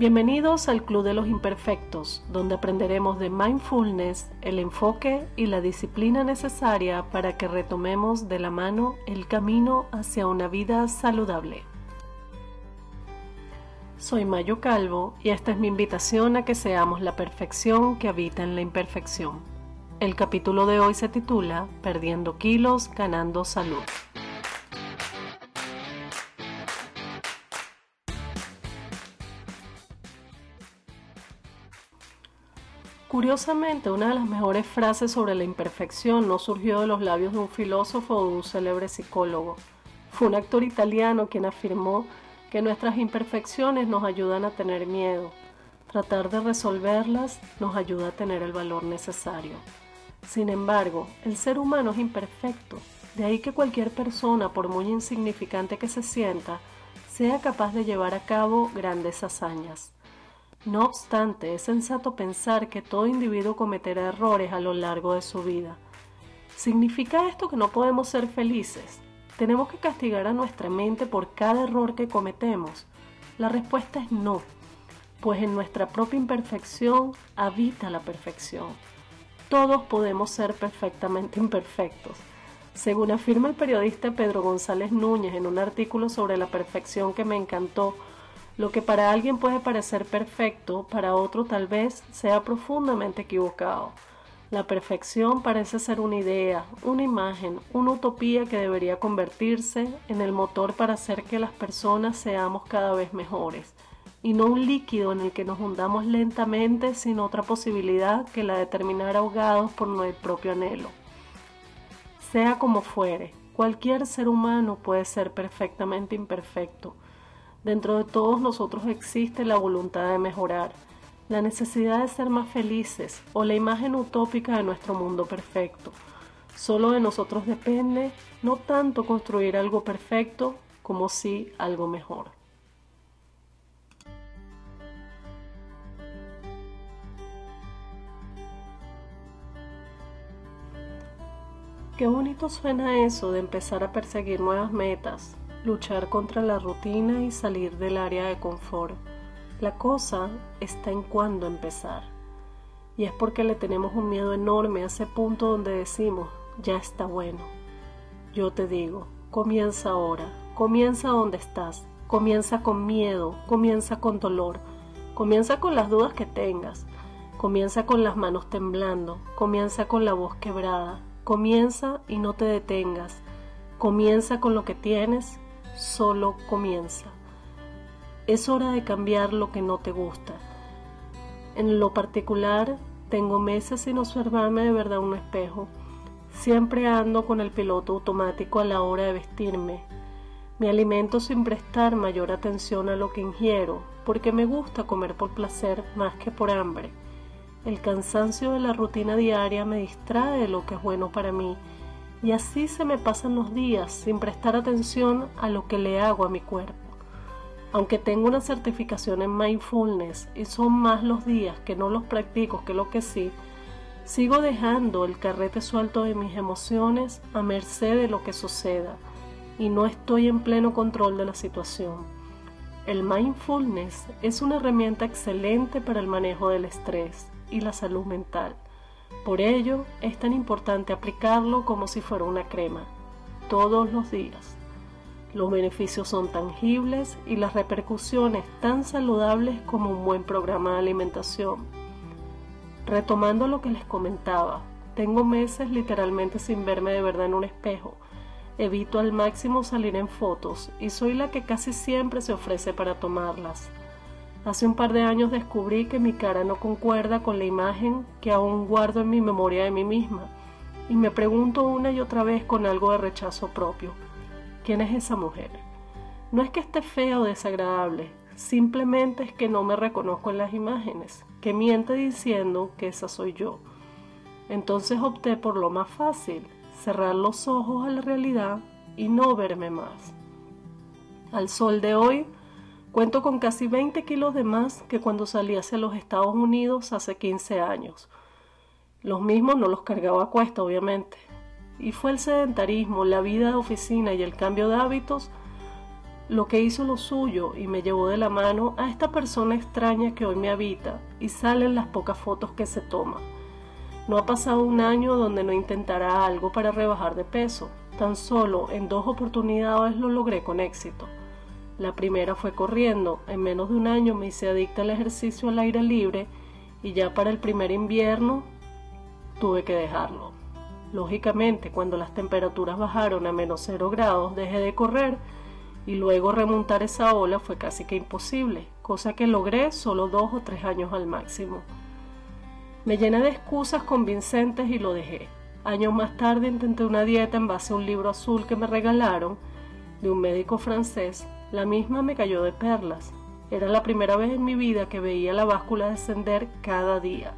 Bienvenidos al Club de los Imperfectos, donde aprenderemos de mindfulness, el enfoque y la disciplina necesaria para que retomemos de la mano el camino hacia una vida saludable. Soy Mayo Calvo y esta es mi invitación a que seamos la perfección que habita en la imperfección. El capítulo de hoy se titula Perdiendo kilos, ganando salud. Curiosamente, una de las mejores frases sobre la imperfección no surgió de los labios de un filósofo o de un célebre psicólogo. Fue un actor italiano quien afirmó que nuestras imperfecciones nos ayudan a tener miedo. Tratar de resolverlas nos ayuda a tener el valor necesario. Sin embargo, el ser humano es imperfecto, de ahí que cualquier persona, por muy insignificante que se sienta, sea capaz de llevar a cabo grandes hazañas. No obstante, es sensato pensar que todo individuo cometerá errores a lo largo de su vida. ¿Significa esto que no podemos ser felices? ¿Tenemos que castigar a nuestra mente por cada error que cometemos? La respuesta es no, pues en nuestra propia imperfección habita la perfección. Todos podemos ser perfectamente imperfectos. Según afirma el periodista Pedro González Núñez en un artículo sobre la perfección que me encantó, lo que para alguien puede parecer perfecto, para otro tal vez sea profundamente equivocado. La perfección parece ser una idea, una imagen, una utopía que debería convertirse en el motor para hacer que las personas seamos cada vez mejores, y no un líquido en el que nos hundamos lentamente sin otra posibilidad que la de terminar ahogados por nuestro propio anhelo. Sea como fuere, cualquier ser humano puede ser perfectamente imperfecto, Dentro de todos nosotros existe la voluntad de mejorar, la necesidad de ser más felices o la imagen utópica de nuestro mundo perfecto. Solo de nosotros depende no tanto construir algo perfecto como sí algo mejor. Qué bonito suena eso de empezar a perseguir nuevas metas, luchar contra la rutina y salir del área de confort. La cosa está en cuándo empezar. Y es porque le tenemos un miedo enorme a ese punto donde decimos, ya está bueno. Yo te digo, comienza ahora, comienza donde estás, comienza con miedo, comienza con dolor, comienza con las dudas que tengas, comienza con las manos temblando, comienza con la voz quebrada, comienza y no te detengas, comienza con lo que tienes solo comienza. Es hora de cambiar lo que no te gusta. En lo particular, tengo meses sin observarme de verdad un espejo. Siempre ando con el piloto automático a la hora de vestirme. Me alimento sin prestar mayor atención a lo que ingiero, porque me gusta comer por placer más que por hambre. El cansancio de la rutina diaria me distrae de lo que es bueno para mí y así se me pasan los días sin prestar atención a lo que le hago a mi cuerpo. Aunque tengo una certificación en mindfulness y son más los días que no los practico que lo que sí, sigo dejando el carrete suelto de mis emociones a merced de lo que suceda y no estoy en pleno control de la situación. El mindfulness es una herramienta excelente para el manejo del estrés y la salud mental por ello, es tan importante aplicarlo como si fuera una crema, todos los días. Los beneficios son tangibles y las repercusiones tan saludables como un buen programa de alimentación. Retomando lo que les comentaba, tengo meses literalmente sin verme de verdad en un espejo. Evito al máximo salir en fotos y soy la que casi siempre se ofrece para tomarlas. Hace un par de años descubrí que mi cara no concuerda con la imagen que aún guardo en mi memoria de mí misma y me pregunto una y otra vez con algo de rechazo propio, ¿quién es esa mujer? No es que esté fea o desagradable, simplemente es que no me reconozco en las imágenes, que miente diciendo que esa soy yo. Entonces opté por lo más fácil, cerrar los ojos a la realidad y no verme más. Al sol de hoy, Cuento con casi 20 kilos de más que cuando salí hacia los Estados Unidos hace 15 años. Los mismos no los cargaba a cuesta, obviamente. Y fue el sedentarismo, la vida de oficina y el cambio de hábitos lo que hizo lo suyo y me llevó de la mano a esta persona extraña que hoy me habita y salen las pocas fotos que se toma. No ha pasado un año donde no intentara algo para rebajar de peso. Tan solo en dos oportunidades lo logré con éxito. La primera fue corriendo. En menos de un año me hice adicta al ejercicio al aire libre y ya para el primer invierno tuve que dejarlo. Lógicamente, cuando las temperaturas bajaron a menos cero grados, dejé de correr y luego remontar esa ola fue casi que imposible, cosa que logré solo dos o tres años al máximo. Me llené de excusas convincentes y lo dejé. Años más tarde intenté una dieta en base a un libro azul que me regalaron de un médico francés. La misma me cayó de perlas. Era la primera vez en mi vida que veía la báscula descender cada día.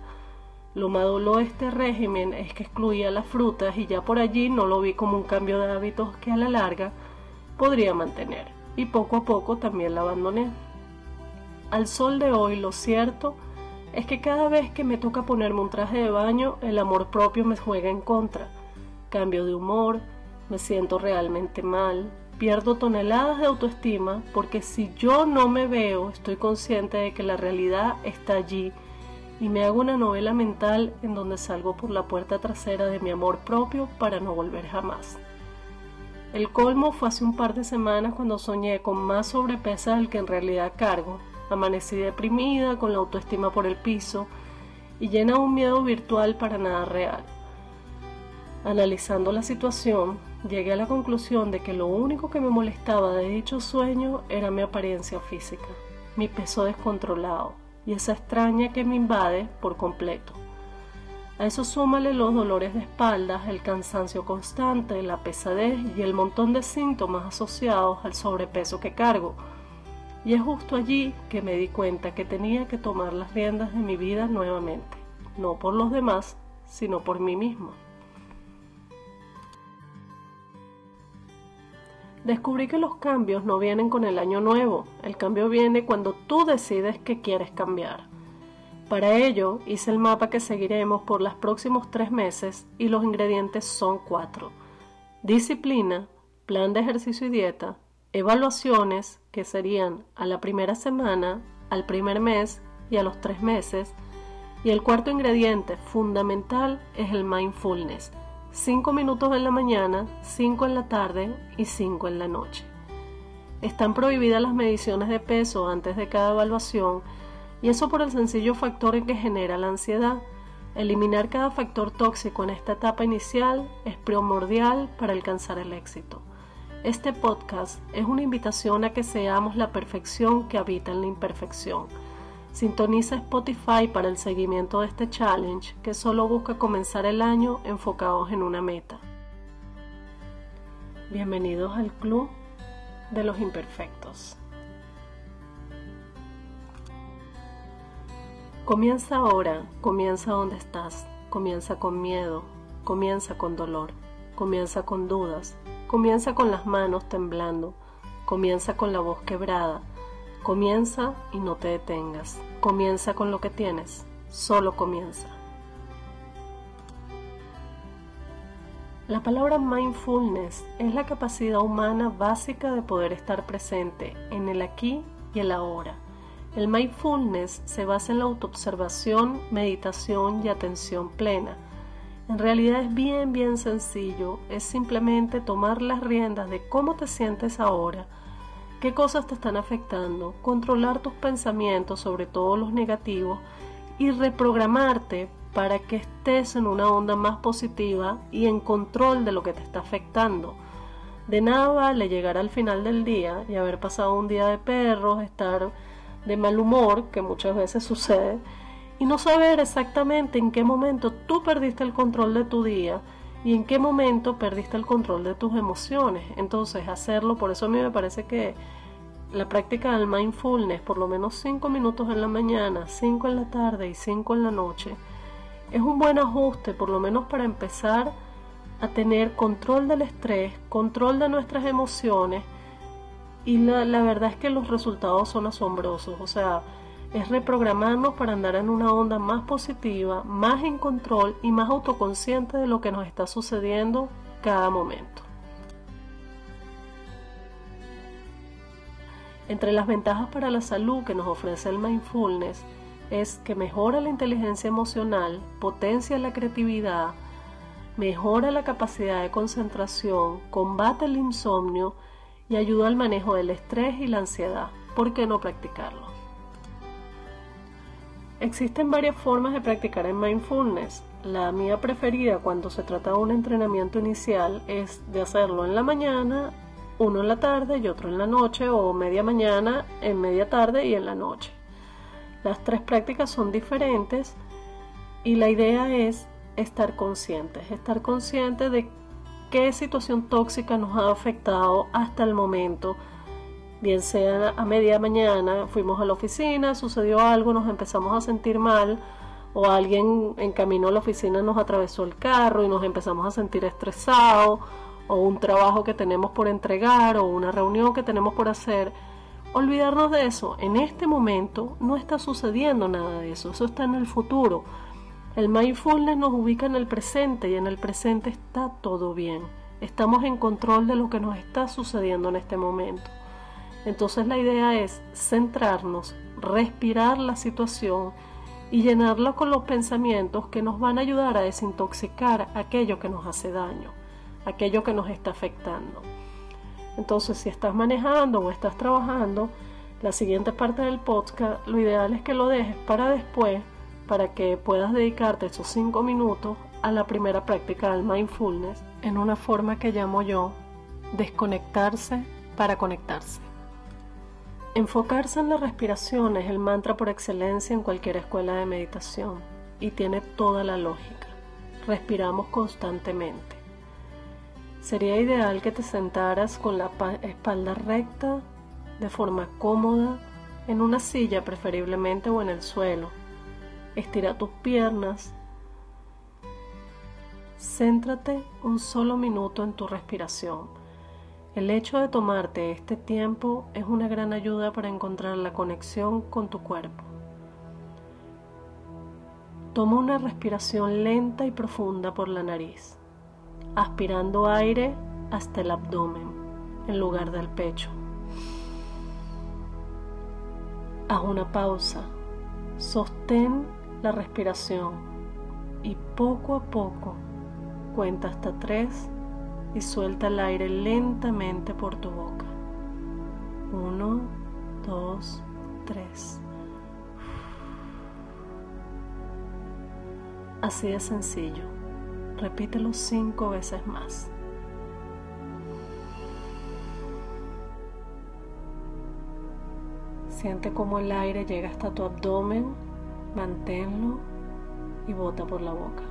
Lo malo de este régimen es que excluía las frutas y ya por allí no lo vi como un cambio de hábitos que a la larga podría mantener. Y poco a poco también la abandoné. Al sol de hoy lo cierto es que cada vez que me toca ponerme un traje de baño, el amor propio me juega en contra. Cambio de humor, me siento realmente mal, pierdo toneladas de autoestima porque si yo no me veo, estoy consciente de que la realidad está allí y me hago una novela mental en donde salgo por la puerta trasera de mi amor propio para no volver jamás. El colmo fue hace un par de semanas cuando soñé con más sobrepeso del que en realidad cargo. Amanecí deprimida, con la autoestima por el piso y llena de un miedo virtual para nada real. Analizando la situación, llegué a la conclusión de que lo único que me molestaba de dicho sueño era mi apariencia física, mi peso descontrolado y esa extraña que me invade por completo. A eso súmale los dolores de espaldas, el cansancio constante, la pesadez y el montón de síntomas asociados al sobrepeso que cargo. Y es justo allí que me di cuenta que tenía que tomar las riendas de mi vida nuevamente, no por los demás, sino por mí mismo. Descubrí que los cambios no vienen con el año nuevo, el cambio viene cuando tú decides que quieres cambiar. Para ello hice el mapa que seguiremos por los próximos tres meses y los ingredientes son cuatro. Disciplina, plan de ejercicio y dieta, evaluaciones que serían a la primera semana, al primer mes y a los tres meses. Y el cuarto ingrediente fundamental es el mindfulness 5 minutos en la mañana, 5 en la tarde y 5 en la noche. Están prohibidas las mediciones de peso antes de cada evaluación y eso por el sencillo factor en que genera la ansiedad. Eliminar cada factor tóxico en esta etapa inicial es primordial para alcanzar el éxito. Este podcast es una invitación a que seamos la perfección que habita en la imperfección Sintoniza Spotify para el seguimiento de este challenge que solo busca comenzar el año enfocados en una meta. Bienvenidos al Club de los Imperfectos. Comienza ahora, comienza donde estás, comienza con miedo, comienza con dolor, comienza con dudas, comienza con las manos temblando, comienza con la voz quebrada, Comienza y no te detengas. Comienza con lo que tienes. Solo comienza. La palabra mindfulness es la capacidad humana básica de poder estar presente en el aquí y el ahora. El mindfulness se basa en la autoobservación, meditación y atención plena. En realidad es bien, bien sencillo. Es simplemente tomar las riendas de cómo te sientes ahora qué cosas te están afectando, controlar tus pensamientos, sobre todo los negativos, y reprogramarte para que estés en una onda más positiva y en control de lo que te está afectando. De nada vale llegar al final del día y haber pasado un día de perros, estar de mal humor, que muchas veces sucede, y no saber exactamente en qué momento tú perdiste el control de tu día y en qué momento perdiste el control de tus emociones. Entonces, hacerlo, por eso a mí me parece que la práctica del mindfulness, por lo menos 5 minutos en la mañana, 5 en la tarde y 5 en la noche, es un buen ajuste, por lo menos para empezar a tener control del estrés, control de nuestras emociones y la, la verdad es que los resultados son asombrosos, o sea, es reprogramarnos para andar en una onda más positiva, más en control y más autoconsciente de lo que nos está sucediendo cada momento. Entre las ventajas para la salud que nos ofrece el mindfulness es que mejora la inteligencia emocional, potencia la creatividad, mejora la capacidad de concentración, combate el insomnio y ayuda al manejo del estrés y la ansiedad. ¿Por qué no practicarlo? Existen varias formas de practicar el mindfulness. La mía preferida cuando se trata de un entrenamiento inicial es de hacerlo en la mañana, uno en la tarde y otro en la noche o media mañana, en media tarde y en la noche. Las tres prácticas son diferentes y la idea es estar conscientes, estar conscientes de qué situación tóxica nos ha afectado hasta el momento, bien sea a media mañana, fuimos a la oficina, sucedió algo, nos empezamos a sentir mal, o alguien en camino a la oficina nos atravesó el carro y nos empezamos a sentir estresados, o un trabajo que tenemos por entregar, o una reunión que tenemos por hacer. Olvidarnos de eso. En este momento no está sucediendo nada de eso, eso está en el futuro. El mindfulness nos ubica en el presente y en el presente está todo bien. Estamos en control de lo que nos está sucediendo en este momento. Entonces la idea es centrarnos, respirar la situación y llenarla con los pensamientos que nos van a ayudar a desintoxicar aquello que nos hace daño, aquello que nos está afectando. Entonces si estás manejando o estás trabajando, la siguiente parte del podcast, lo ideal es que lo dejes para después, para que puedas dedicarte esos cinco minutos a la primera práctica del mindfulness en una forma que llamo yo desconectarse para conectarse. Enfocarse en la respiración es el mantra por excelencia en cualquier escuela de meditación y tiene toda la lógica. Respiramos constantemente. Sería ideal que te sentaras con la espalda recta, de forma cómoda, en una silla preferiblemente o en el suelo. Estira tus piernas. Céntrate un solo minuto en tu respiración el hecho de tomarte este tiempo es una gran ayuda para encontrar la conexión con tu cuerpo. Toma una respiración lenta y profunda por la nariz, aspirando aire hasta el abdomen en lugar del pecho. Haz una pausa, sostén la respiración y poco a poco cuenta hasta tres y suelta el aire lentamente por tu boca. Uno, dos, tres. Así de sencillo. Repítelo cinco veces más. Siente cómo el aire llega hasta tu abdomen, manténlo y bota por la boca.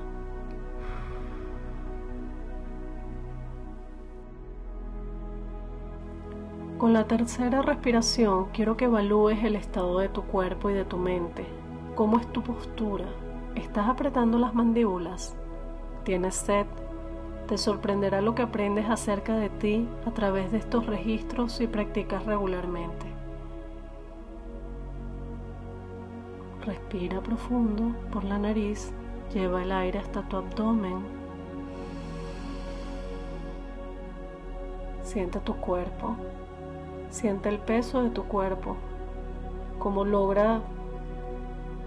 Con la tercera respiración quiero que evalúes el estado de tu cuerpo y de tu mente. ¿Cómo es tu postura? ¿Estás apretando las mandíbulas? ¿Tienes sed? Te sorprenderá lo que aprendes acerca de ti a través de estos registros si practicas regularmente. Respira profundo por la nariz, lleva el aire hasta tu abdomen. Siente tu cuerpo, Siente el peso de tu cuerpo, cómo logra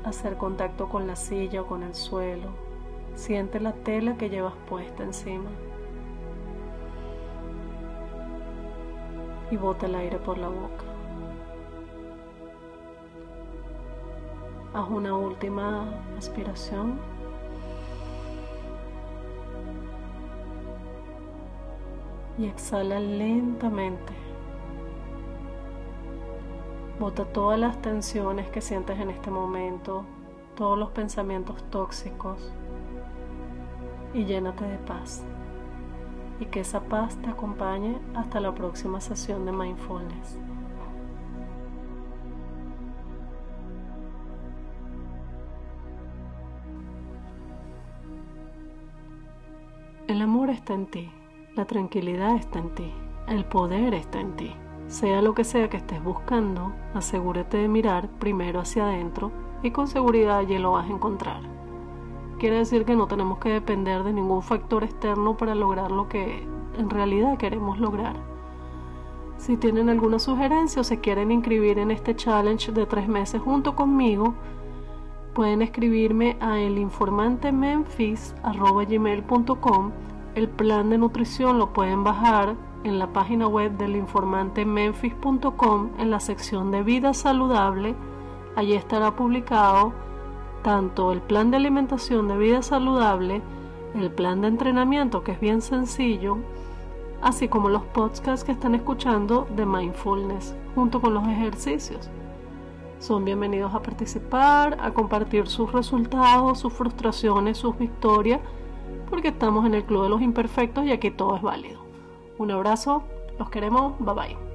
hacer contacto con la silla o con el suelo. Siente la tela que llevas puesta encima. Y bota el aire por la boca. Haz una última aspiración. Y exhala lentamente. Bota todas las tensiones que sientes en este momento, todos los pensamientos tóxicos y llénate de paz. Y que esa paz te acompañe hasta la próxima sesión de mindfulness. El amor está en ti, la tranquilidad está en ti, el poder está en ti. Sea lo que sea que estés buscando, asegúrate de mirar primero hacia adentro y con seguridad allí lo vas a encontrar. Quiere decir que no tenemos que depender de ningún factor externo para lograr lo que en realidad queremos lograr. Si tienen alguna sugerencia o se quieren inscribir en este challenge de tres meses junto conmigo, pueden escribirme a elinformantememphis.com. El plan de nutrición lo pueden bajar en la página web del informantememphis.com en la sección de vida saludable. Allí estará publicado tanto el plan de alimentación de vida saludable, el plan de entrenamiento que es bien sencillo, así como los podcasts que están escuchando de mindfulness junto con los ejercicios. Son bienvenidos a participar, a compartir sus resultados, sus frustraciones, sus victorias, porque estamos en el Club de los Imperfectos y aquí todo es válido. Un abrazo, los queremos, bye bye.